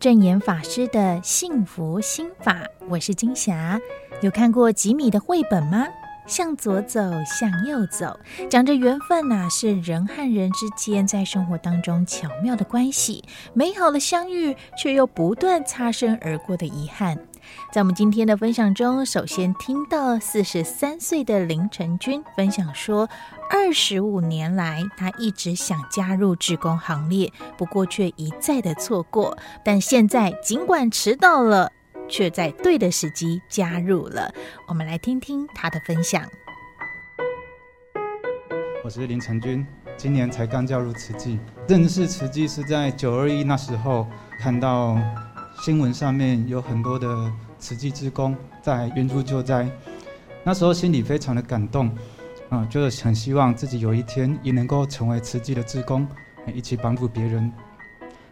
正言法师的幸福心法，我是金霞。有看过吉米的绘本吗？向左走，向右走，讲着缘分呐、是人和人之间在生活当中巧妙的关系，美好的相遇，却又不断擦身而过的遗憾。在我们今天的分享中，首先听到四十三岁的林成军分享说，二十五年来，他一直想加入志工行列，不过却一再的错过。但现在尽管迟到了，却在对的时机加入了。我们来听听他的分享。我是林成军，今年才刚加入慈济，认识慈济是在九二一那时候看到。新闻上面有很多的慈济之工在援助救灾，那时候心里非常的感动，啊，就是很希望自己有一天也能够成为慈济的志工，一起帮助别人。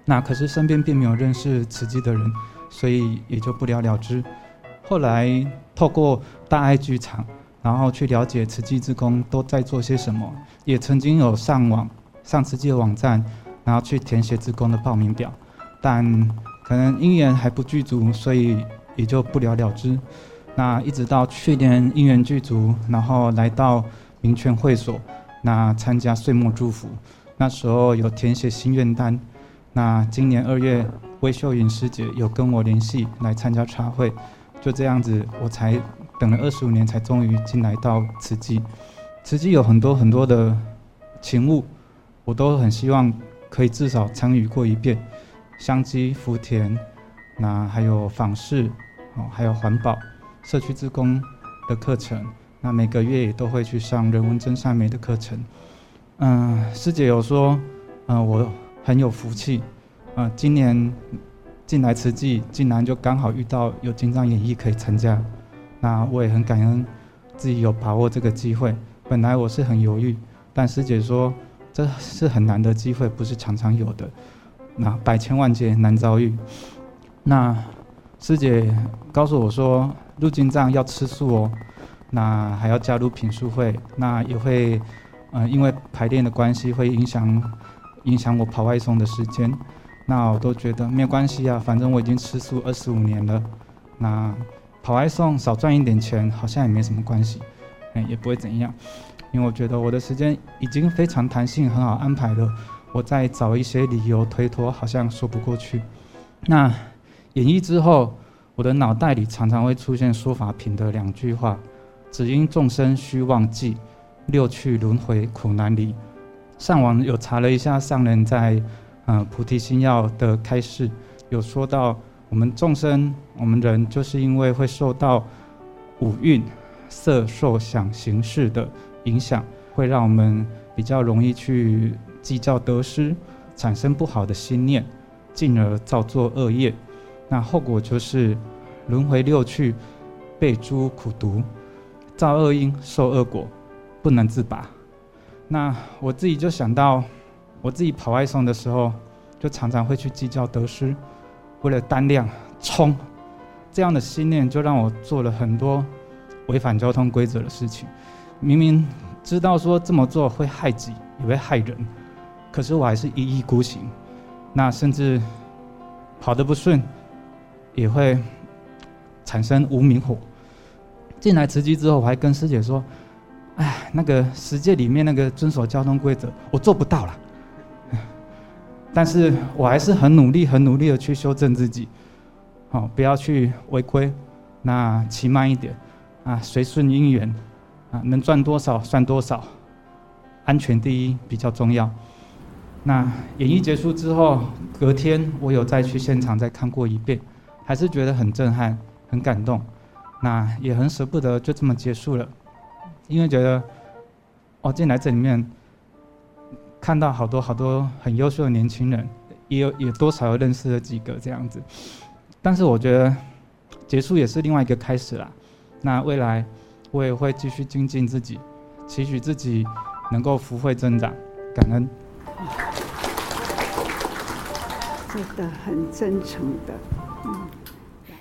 那可是身边并没有认识慈济的人，所以也就不了了之。后来透过大爱剧场，然后去了解慈济志工都在做些什么，也曾经有上网上慈济的网站，然后去填写志工的报名表，但。可能因缘还不具足，所以也就不了了之。那一直到去年因缘具足，然后来到民权会所，那参加岁末祝福，那时候有填写心愿单。那今年二月，魏秀云师姐有跟我联系来参加茶会，就这样子，我才等了二十五年，才终于进来到慈济。慈济有很多很多的勤务，我都很希望可以至少参与过一遍。香积福田，那还有访视，哦，还有环保、社区志工的课程，那每个月也都会去上人文真善美的课程。嗯，师姐有说，嗯，我很有福气，嗯，今年进来慈济，竟然就刚好遇到有金藏演艺可以参加，那我也很感恩自己有把握这个机会。本来我是很犹豫，但师姐说这是很难的机会，不是常常有的。那百千万劫难遭遇。那师姐告诉我说，入金藏要吃素哦，那还要加入品素会，那也会，呃，因为排练的关系会影响影响我跑外送的时间。那我都觉得没有关系啊，反正我已经吃素二十五年了。那跑外送少赚一点钱，好像也没什么关系，哎，也不会怎样，因为我觉得我的时间已经非常弹性，很好安排了。我再找一些理由推脱，好像说不过去。那演绎之后，我的脑袋里常常会出现说法品的两句话：“只因众生虚妄计，六趣轮回苦难离。”上网有查了一下上人在嗯、菩提心要的开示，有说到我们众生，我们人就是因为会受到五蕴色受想行识的影响，会让我们比较容易去。计较得失，产生不好的心念，进而造作恶业，那后果就是轮回六趣，被诸苦毒，造恶因，受恶果，不能自拔。那我自己就想到，我自己跑外送的时候，就常常会去计较得失，为了单量冲，这样的心念就让我做了很多违反交通规则的事情。明明知道说这么做会害己，也会害人。可是我还是一意孤行，那甚至跑得不顺，也会产生无名火。进来慈济之后，我还跟师姐说：“哎，那个十诫里面那个遵守交通规则，我做不到了。”但是我还是很努力、很努力的去修正自己，好，不要去违规。那骑慢一点，啊，随顺因缘，啊，能赚多少算多少，安全第一比较重要。那演绎结束之后，隔天我有再去现场再看过一遍，还是觉得很震撼、很感动。那也很舍不得就这么结束了，因为觉得，哦，进来这里面看到好多好多很优秀的年轻人，也有也多少有认识了几个这样子。但是我觉得结束也是另外一个开始啦。那未来我也会继续精进自己，期许自己能够福慧增长，感恩。真的很真诚的，嗯。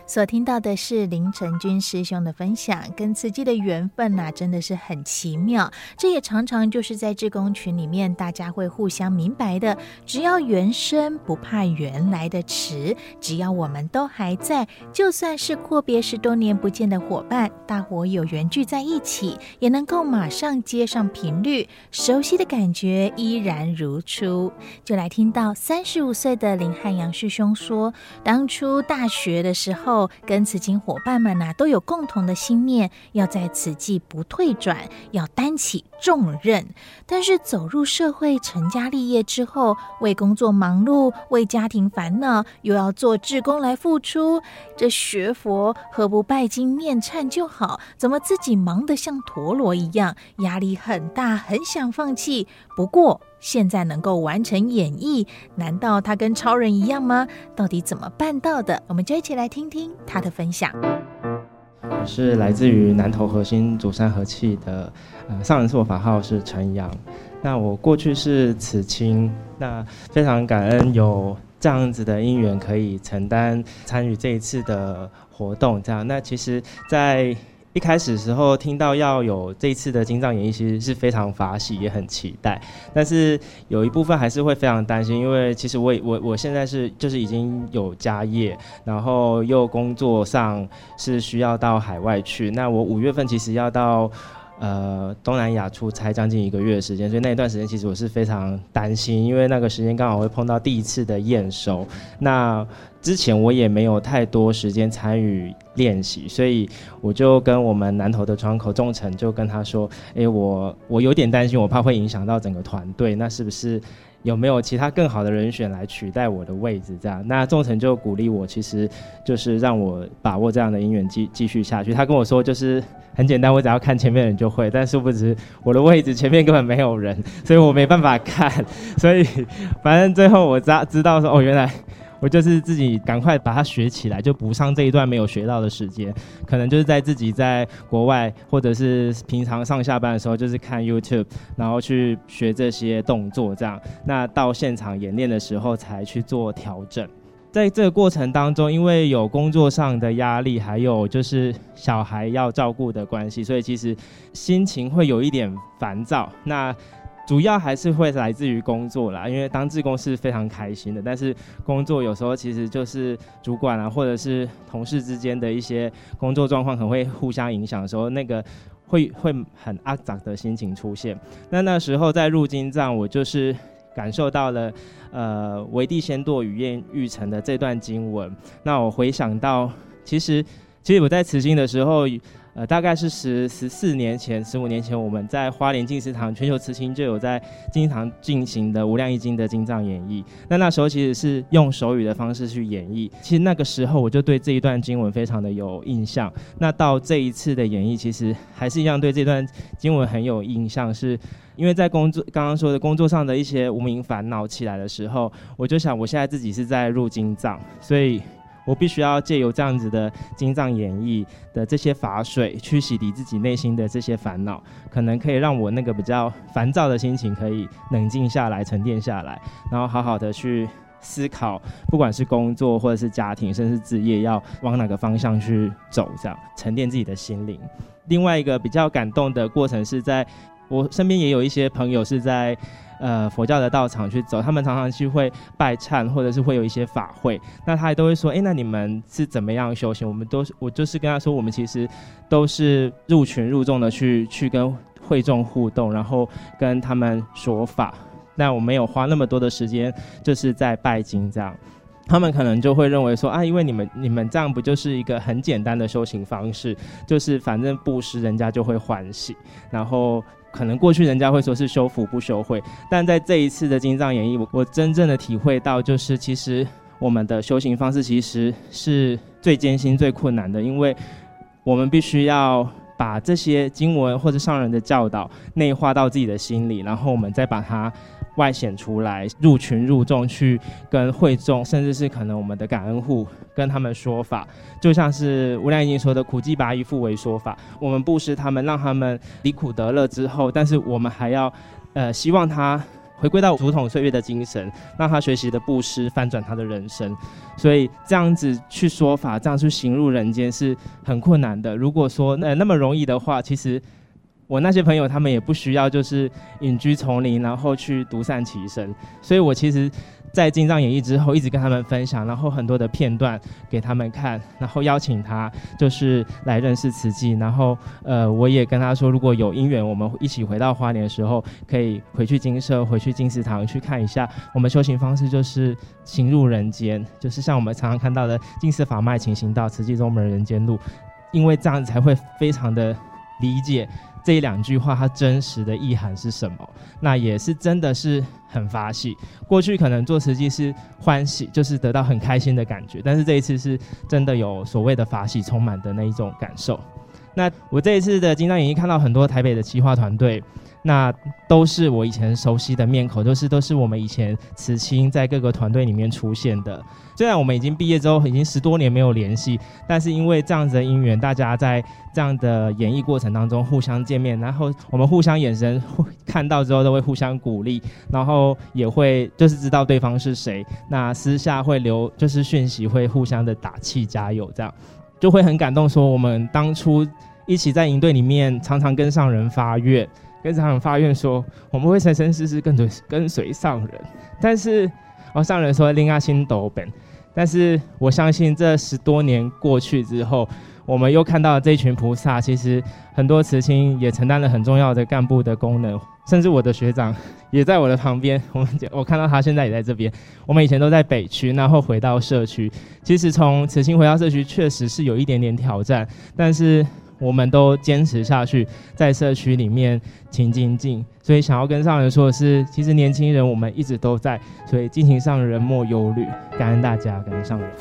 所听到的是林成军师兄的分享，跟慈济的缘分呐、真的是很奇妙。这也常常就是在志工群里面，大家会互相明白的。只要缘深，不怕缘来的迟。只要我们都还在，就算是阔别十多年不见的伙伴，大伙有缘聚在一起，也能够马上接上频率，熟悉的感觉依然如初。就来听到三十五岁的林汉阳师兄说，当初大学的时候。跟慈青伙伴们呐、都有共同的心念，要在慈济不退转，要担起重任。但是走入社会，成家立业之后，为工作忙碌，为家庭烦恼，又要做志工来付出。这学佛何不拜经念忏就好？怎么自己忙得像陀螺一样，压力很大，很想放弃。不过。现在能够完成演绎，难道他跟超人一样吗？到底怎么办到的？我们就一起来听听他的分享。我是来自于南投核心祖山和气的，呃，上人赐我法号是陈阳。那我过去是此青，那非常感恩有这样子的因缘，可以承担参与这一次的活动。这样，那其实，在一开始时候听到要有这一次的金藏演艺，其实是非常法喜，也很期待。但是有一部分还是会非常担心，因为其实我我我现在是就是已经有家业，然后又工作上是需要到海外去。那我五月份其实要到呃东南亚出差将近一个月的时间，所以那一段时间其实我是非常担心，因为那个时间刚好会碰到第一次的验收。那之前我也没有太多时间参与练习，所以我就跟我们南投的窗口仲成就跟他说：“诶，我我有点担心，我怕会影响到整个团队，那是不是有没有其他更好的人选来取代我的位置？这样？”那众成就鼓励我，其实就是让我把握这样的姻缘继继续下去。他跟我说，就是很简单，我只要看前面的人就会。但殊不知我的位置前面根本没有人，所以我没办法看。所以反正最后我知知道说，哦，原来。我就是自己赶快把它学起来，就补上这一段没有学到的时间。可能就是在自己在国外，或者是平常上下班的时候，就是看 YouTube，然后去学这些动作，这样。那到现场演练的时候才去做调整。在这个过程当中，因为有工作上的压力，还有就是小孩要照顾的关系，所以其实心情会有一点烦躁。那主要还是会来自于工作啦，因为当志工是非常开心的，但是工作有时候其实就是主管啊，或者是同事之间的一些工作状况，可能会互相影响的时候，那个会会很阿杂的心情出现。那那时候在入经藏，我就是感受到了，呃，维蒂仙堕语验玉成的这段经文。那我回想到，其实其实我在慈心的时候。呃，大概是十十四年前、十五年前，我们在花莲静思堂全球慈青就有在静思堂进行的《无量义经》的经藏演绎。那那时候其实是用手语的方式去演绎。其实那个时候我就对这一段经文非常的有印象。那到这一次的演绎，其实还是一样对这段经文很有印象，是因为在工作刚刚说的工作上的一些无名烦恼起来的时候，我就想我现在自己是在入经藏，所以。我必须要借由这样子的经藏演绎的这些法水，去洗涤自己内心的这些烦恼，可能可以让我那个比较烦躁的心情可以冷静下来、沉淀下来，然后好好的去思考，不管是工作或者是家庭，甚至职业，要往哪个方向去走，这样沉淀自己的心灵。另外一个比较感动的过程是在我身边也有一些朋友是在。呃，佛教的道场去走，他们常常去会拜忏，或者是会有一些法会，那他也都会说，哎，那你们是怎么样修行？我们都是，我就是跟他说，我们其实都是入群入众的去去跟会众互动，然后跟他们说法。那我没有花那么多的时间，就是在拜金这样。他们可能就会认为说，啊，因为你们你们这样不就是一个很简单的修行方式，就是反正布施人家就会欢喜，然后。可能过去人家会说是修福不修慧，但在这一次的金藏演绎，我我真正的体会到，就是其实我们的修行方式其实是最艰辛、最困难的，因为我们必须要把这些经文或者上人的教导内化到自己的心里，然后我们再把它。外显出来，入群入众去跟会众，甚至是可能我们的感恩户跟他们说法，就像是无量义经说的“苦济拔一复为说法”。我们布施他们，让他们离苦得乐之后，但是我们还要，呃，希望他回归到竹筒岁月的精神，让他学习的布施翻转他的人生。所以这样子去说法，这样去行入人间是很困难的。如果说那那么容易的话，其实我那些朋友他们也不需要就是隐居丛林，然后去独善其身。所以我其实。在《经藏演义》之后，一直跟他们分享，然后很多的片段给他们看，然后邀请他就是来认识慈济，然后呃，我也跟他说，如果有因缘，我们一起回到花莲的时候，可以回去金舍，回去金石堂去看一下我们修行方式，就是行入人间，就是像我们常常看到的“尽思法脉，勤行道，慈济宗门人间路”，因为这样子才会非常的理解。这两句话，它真实的意涵是什么？那也是真的是很法喜。过去可能做实际是欢喜，就是得到很开心的感觉，但是这一次是真的有所谓的法喜充满的那一种感受。那我这一次的金藏演义看到很多台北的企划团队。那都是我以前熟悉的面孔，都是都是我们以前慈青在各个团队里面出现的。虽然我们已经毕业之后已经十多年没有联系，但是因为这样子的因缘，大家在这样的演绎过程当中互相见面，然后我们互相眼神看到之后都会互相鼓励，然后也会就是知道对方是谁。那私下会留就是讯息，会互相的打气加油，这样就会很感动。说我们当初一起在营队里面，常常跟上人发愿。跟上人发愿说，我们会生生世世跟随跟随上人，但是哦，上人说令阿心斗本，但是我相信这十多年过去之后，我们又看到了这群菩萨，其实很多慈亲也承担了很重要的干部的功能，甚至我的学长也在我的旁边，我们我看到他现在也在这边。我们以前都在北区，然后回到社区，其实从慈亲回到社区确实是有一点点挑战，但是。我们都坚持下去，在社区里面勤精进，所以想要跟上人说的是，其实年轻人我们一直都在，所以敬请上人莫忧虑，感恩大家，感恩上人。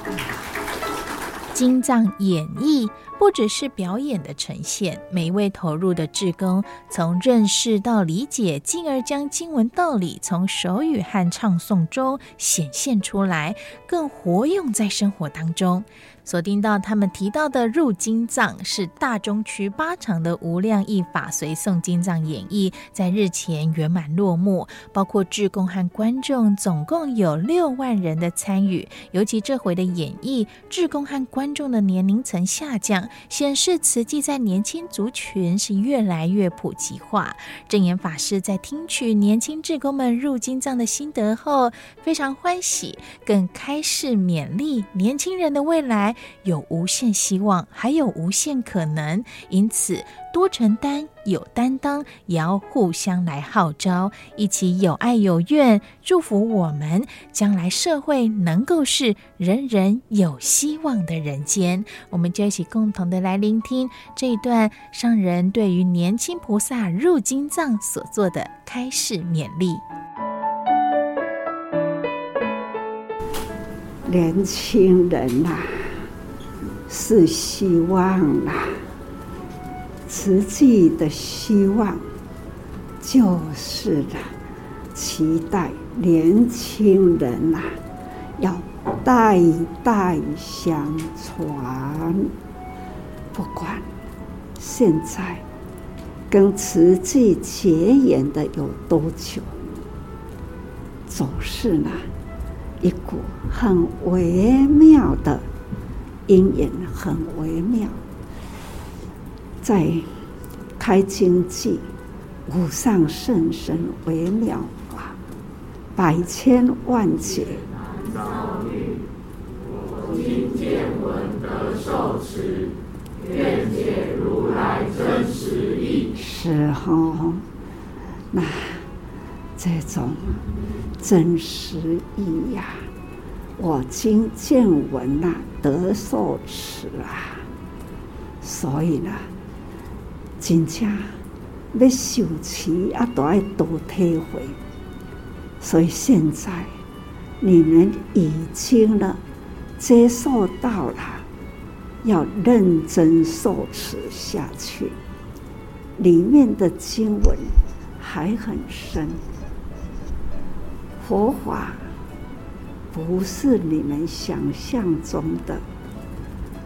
经藏演绎不只是表演的呈现，每一位投入的志工，从认识到理解，进而将经文道理从手语和唱诵中显现出来，更活用在生活当中。锁定到他们提到的入经藏是大中区八场的无量义法随诵经藏演义，在日前圆满落幕，包括志工和观众，总共有六万人的参与。尤其这回的演义，志工和观众的年龄层下降，显示慈济在年轻族群是越来越普及化。证严法师在听取年轻志工们入经藏的心得后，非常欢喜，更开示勉励年轻人的未来。有无限希望，还有无限可能，因此多承担、有担当，也要互相来号召，一起有爱有愿，祝福我们将来社会能够是人人有希望的人间。我们就一起共同的来聆听这一段上人对于年轻菩萨入经藏所做的开示勉励。年轻人呐、是希望啦，慈济的希望就是啦，期待年轻人呐，要代代相传。不管现在跟慈济结缘的有多久，总是呢一股很微妙的。阴影很微妙，在开经记，无上甚深微妙法，百千万劫遭遇，我今见闻得受持，愿解如来真实义。是哈，那这种真实意呀、啊。我今见闻呐，得受持啊，所以呢，真正要受持啊，都要多体会。所以现在你们已经呢接受到了，要认真受持下去。里面的经文还很深，佛法。不是你们想象中的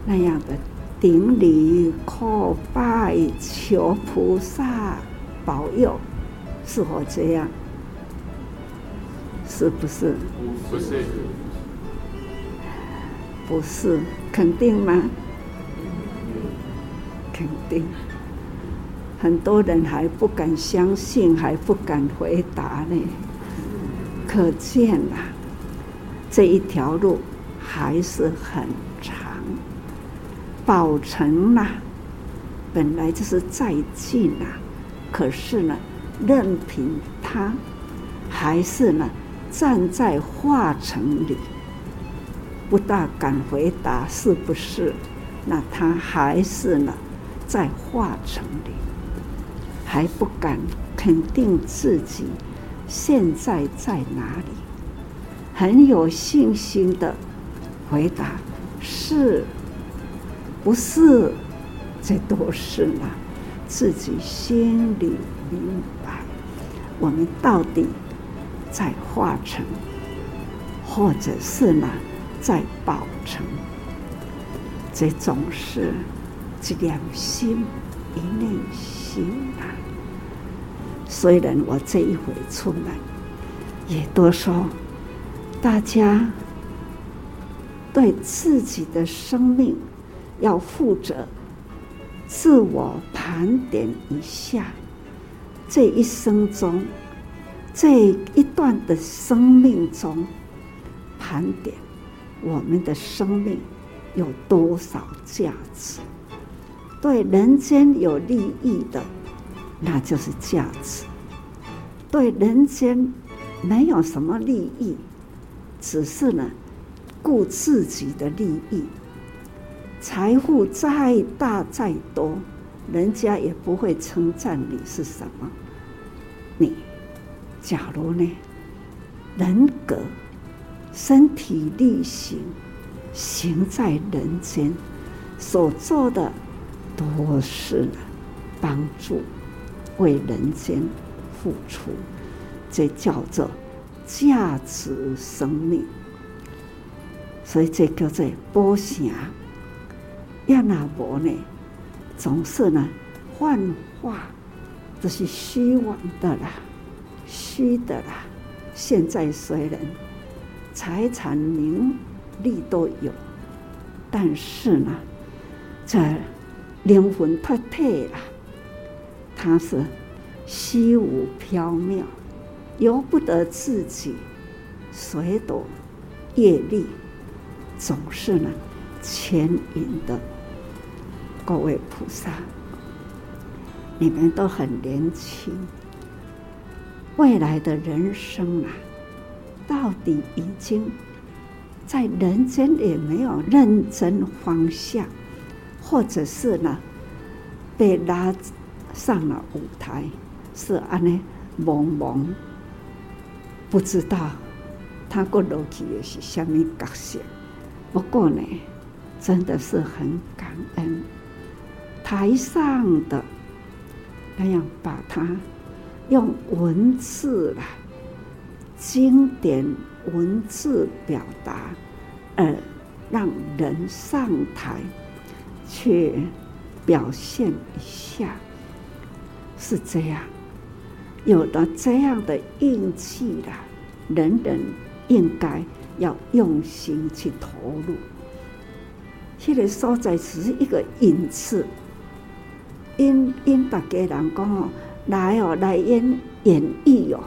那样的顶礼叩拜求菩萨保佑，是否这样？是不是？不是。不是，肯定吗？肯定。很多人还不敢相信，还不敢回答呢。可见啊，这一条路还是很长。宝成呐，本来就是在近呐，可是呢，任凭他，还是呢，站在化城里，不大敢回答是不是？那他还是呢，在化城里。还不敢肯定自己现在在哪里，很有信心的回答：“是，不是？这都是呢，自己心里明白。我们到底在化成，或者是呢，在保成？这总是这两心一念心啊。”虽然我这一回出来，也都说大家对自己的生命要负责，自我盘点一下，这一生中这一段的生命中，盘点我们的生命有多少价值，对人间有利益的。那就是价值。对人间没有什么利益，只是呢，顾自己的利益。财富再大再多，人家也不会称赞你是什么。你，假如呢，人格、身体力行，行在人间，所做的都是帮助。为人间付出，这叫做价值生命。所以这叫做宝成。要那无呢，总是呢幻化，这是虚妄的啦，虚的啦。现在虽然财产名利都有，但是呢，这灵魂脱体了。它是虚无缥缈，由不得自己，随躲业力，总是呢牵引的。各位菩萨，你们都很年轻，未来的人生啊，到底已经在人间也没有认真方向，或者是呢被拉。上了舞台，是安呢懵懵，不知道他过落去的是什么角色。不过呢，真的是很感恩台上的那样把它用文字来经典文字表达，而让人上台去表现一下。是这样，有了这样的运气了，人人应该要用心去投入。这个所在只是一个引子，因因大家人讲哦，来哦，来演演绎哦，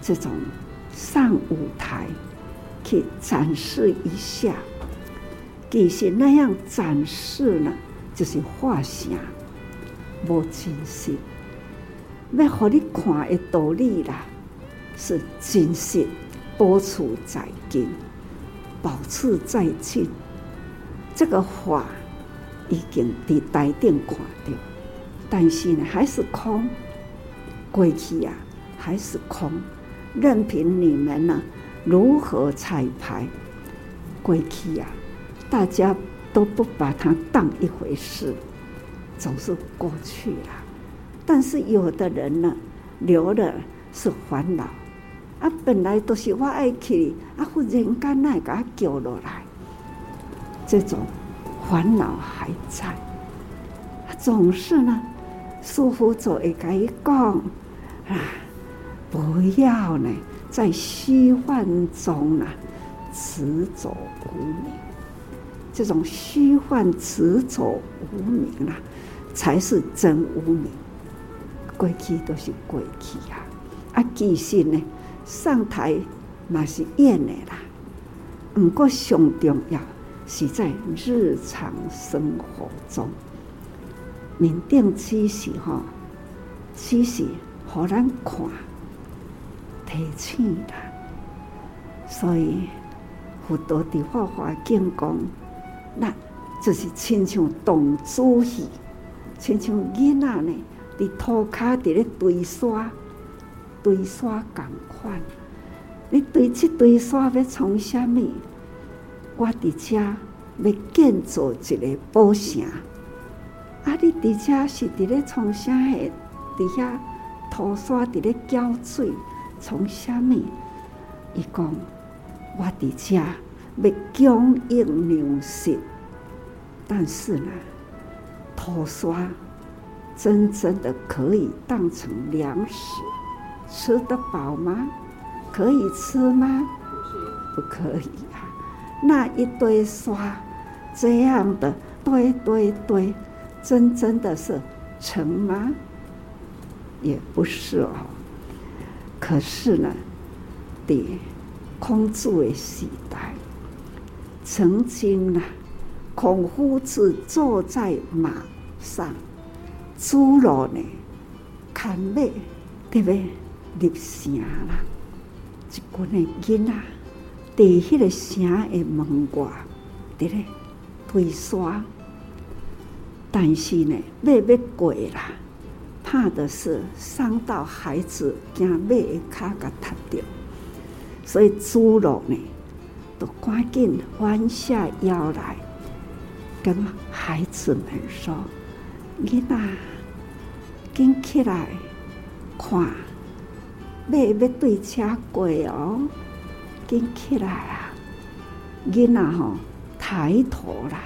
这种上舞台去展示一下，其实那样展示呢，就是画像。无真实，要互你看的道理啦，是真实，保持在今，保持在今。这个画已经伫台顶看到，但是呢，还是空。过去啊，还是空。任凭你们呢如何彩排，过去啊，大家都不把它当一回事。总是过去了，但是有的人呢，留的是烦恼啊。本来都是我爱去啊，忽然间那给他叫落来，这种烦恼还在。总是呢，师父就会跟伊讲啊，不要呢在虚幻中呢，执着无明。这种虚幻执着无明啊，才是真无明。过去都是过去啊，啊，其实呢，上台嘛是演的啦。不过上重要是在日常生活中，面顶知识哈，知识好难看。提醒啦，所以佛陀的法华经讲，那就是亲像童子戏，亲像囡仔呢，伫涂骹伫咧堆沙，堆沙共款。你堆这堆沙要从虾米？我伫遮要建造一个宝城，啊！你伫遮是伫咧从啥诶？伫遐涂沙伫咧浇水。从虾米？伊讲我伫遮要供应粮食，但是呢，涂沙真正的可以当成粮食，吃得饱吗？可以吃吗？不可以啊！那一堆沙这样的堆堆堆，真正的是成吗？也不是哦。可是呢，在孔子为时代，曾经呢，孔夫子坐在马上，猪肉呢，牵马对不对？入城啦，一群的囡仔在迄个城的门外，伫咧推沙，但是呢，马要过啦。怕的是伤到孩子，惊马的脚给踢掉，所以猪肉呢，都赶紧弯下腰来，跟孩子们说：“你呐，紧起来，看，马要对车过哦，紧起来啊！你呐吼，抬头啦，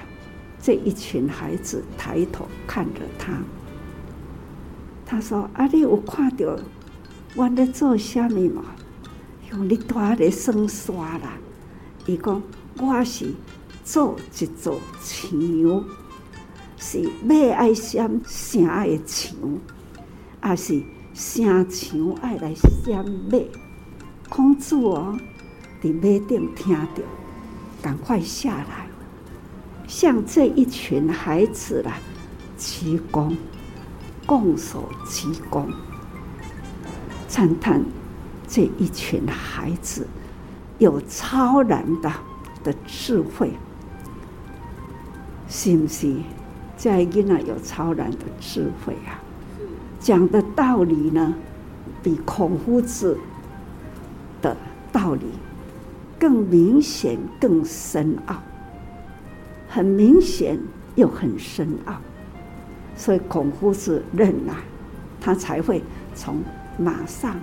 这一群孩子抬头看着他。”他说：“啊，你有看到我在做虾米吗？用你带来生刷啦。伊讲我是做一座墙，是马爱掀城的墙，还是掀墙爱来掀马？孔子哦，伫马顶听到，赶快下来，向这一群孩子啦鞠躬。”拱手鞠躬，赞叹这一群孩子有超然的的智慧，是不是？这囡仔有超然的智慧啊！讲的道理呢，比孔夫子的道理更明显、更深奥，很明显又很深奥。所以孔夫子认了，他才会从马上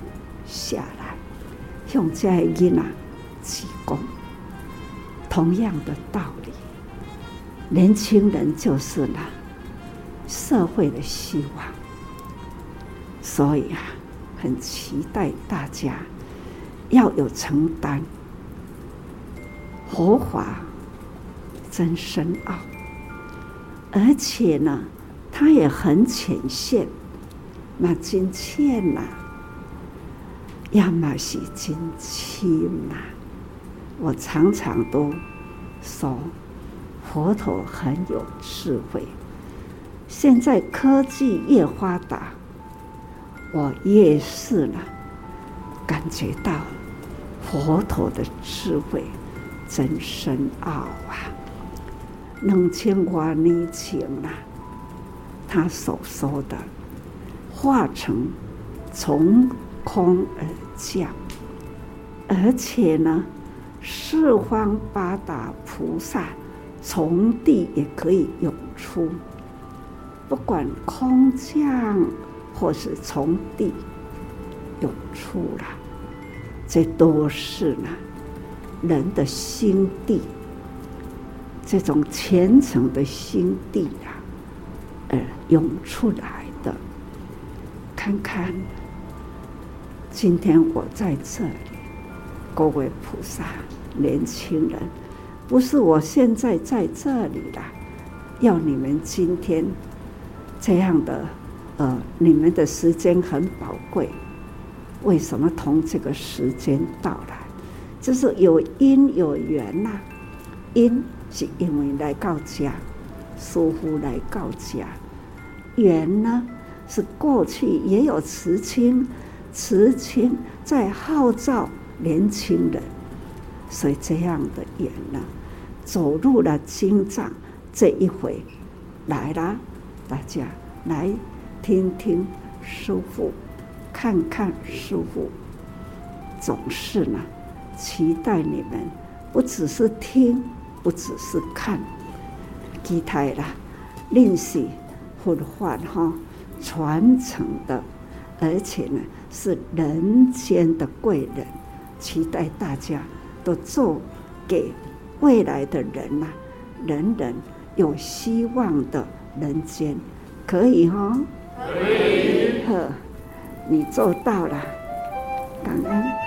下来，用这些囡仔鞠躬。同样的道理，年轻人就是呢社会的希望，所以啊，很期待大家要有承担。佛法真深奥，而且呢。它也很浅显，那金钱呐，要么是金轻呐。我常常都说，佛陀很有智慧。现在科技越发达，我越是呢，感觉到佛陀的智慧真深奥啊！能牵挂你情啊。他所说的化成从空而降，而且呢，四方八达菩萨从地也可以涌出，不管空降或是从地涌出了，这都是呢人的心地，这种虔诚的心地啊。涌出来的，看看，今天我在这里各位菩萨、年轻人，不是我现在在这里啦，要你们今天这样的，呃，你们的时间很宝贵。为什么同这个时间到来？就是有因有缘呐、因是因为来到家，师父来到家。缘呢，是过去也有慈亲，慈亲在号召年轻人，所以这样的缘呢，走入了经藏这一回来了，大家来听听师父。看看师父，总是呢，期待你们不只是听，不只是看，期待啦，练习佛法哈传承的，而且呢是人间的贵人，期待大家都做给未来的人呐，人人有希望的人间，可以哈？呵。你做到了，感恩。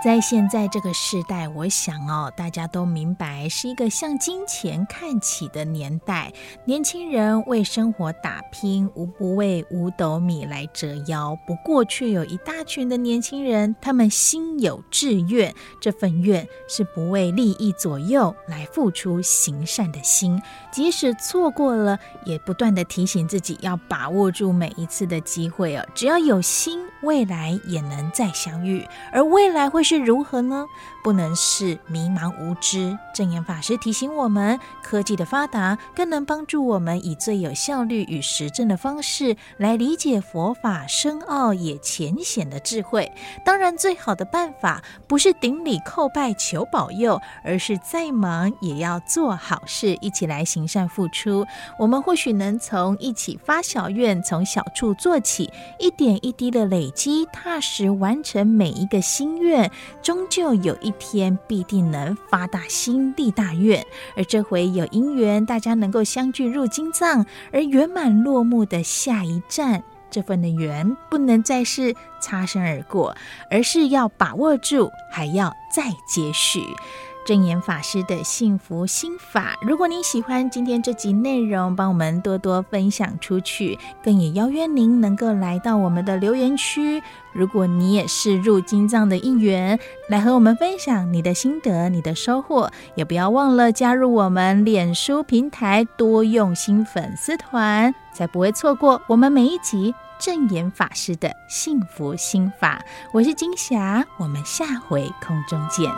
在现在这个时代，我想哦，大家都明白是一个向金钱看齐的年代。年轻人为生活打拼，无不为五斗米来折腰。不过，却有一大群的年轻人，他们心有志愿，这份愿是不为利益左右来付出行善的心。即使错过了，也不断的提醒自己要把握住每一次的机会哦。只要有心，未来也能再相遇。而未来会。是如何呢？不能是迷茫无知。证言法师提醒我们，科技的发达更能帮助我们以最有效率与实证的方式来理解佛法深奥也浅显的智慧。当然，最好的办法不是顶礼叩拜求保佑，而是再忙也要做好事，一起来行善付出。我们或许能从一起发小愿，从小处做起，一点一滴的累积，踏实完成每一个心愿。终究有一天必定能发大心、立大愿，而这回有姻缘，大家能够相聚入金藏，而圆满落幕的下一站，这份的缘不能再是擦身而过，而是要把握住，还要再接续。证严法师的幸福心法，如果您喜欢今天这集内容，帮我们多多分享出去，更也邀约您能够来到我们的留言区。如果你也是入金藏的一员，来和我们分享你的心得、你的收获，也不要忘了加入我们脸书平台多用心粉丝团，才不会错过我们每一集证严法师的幸福心法。我是金霞，我们下回空中见。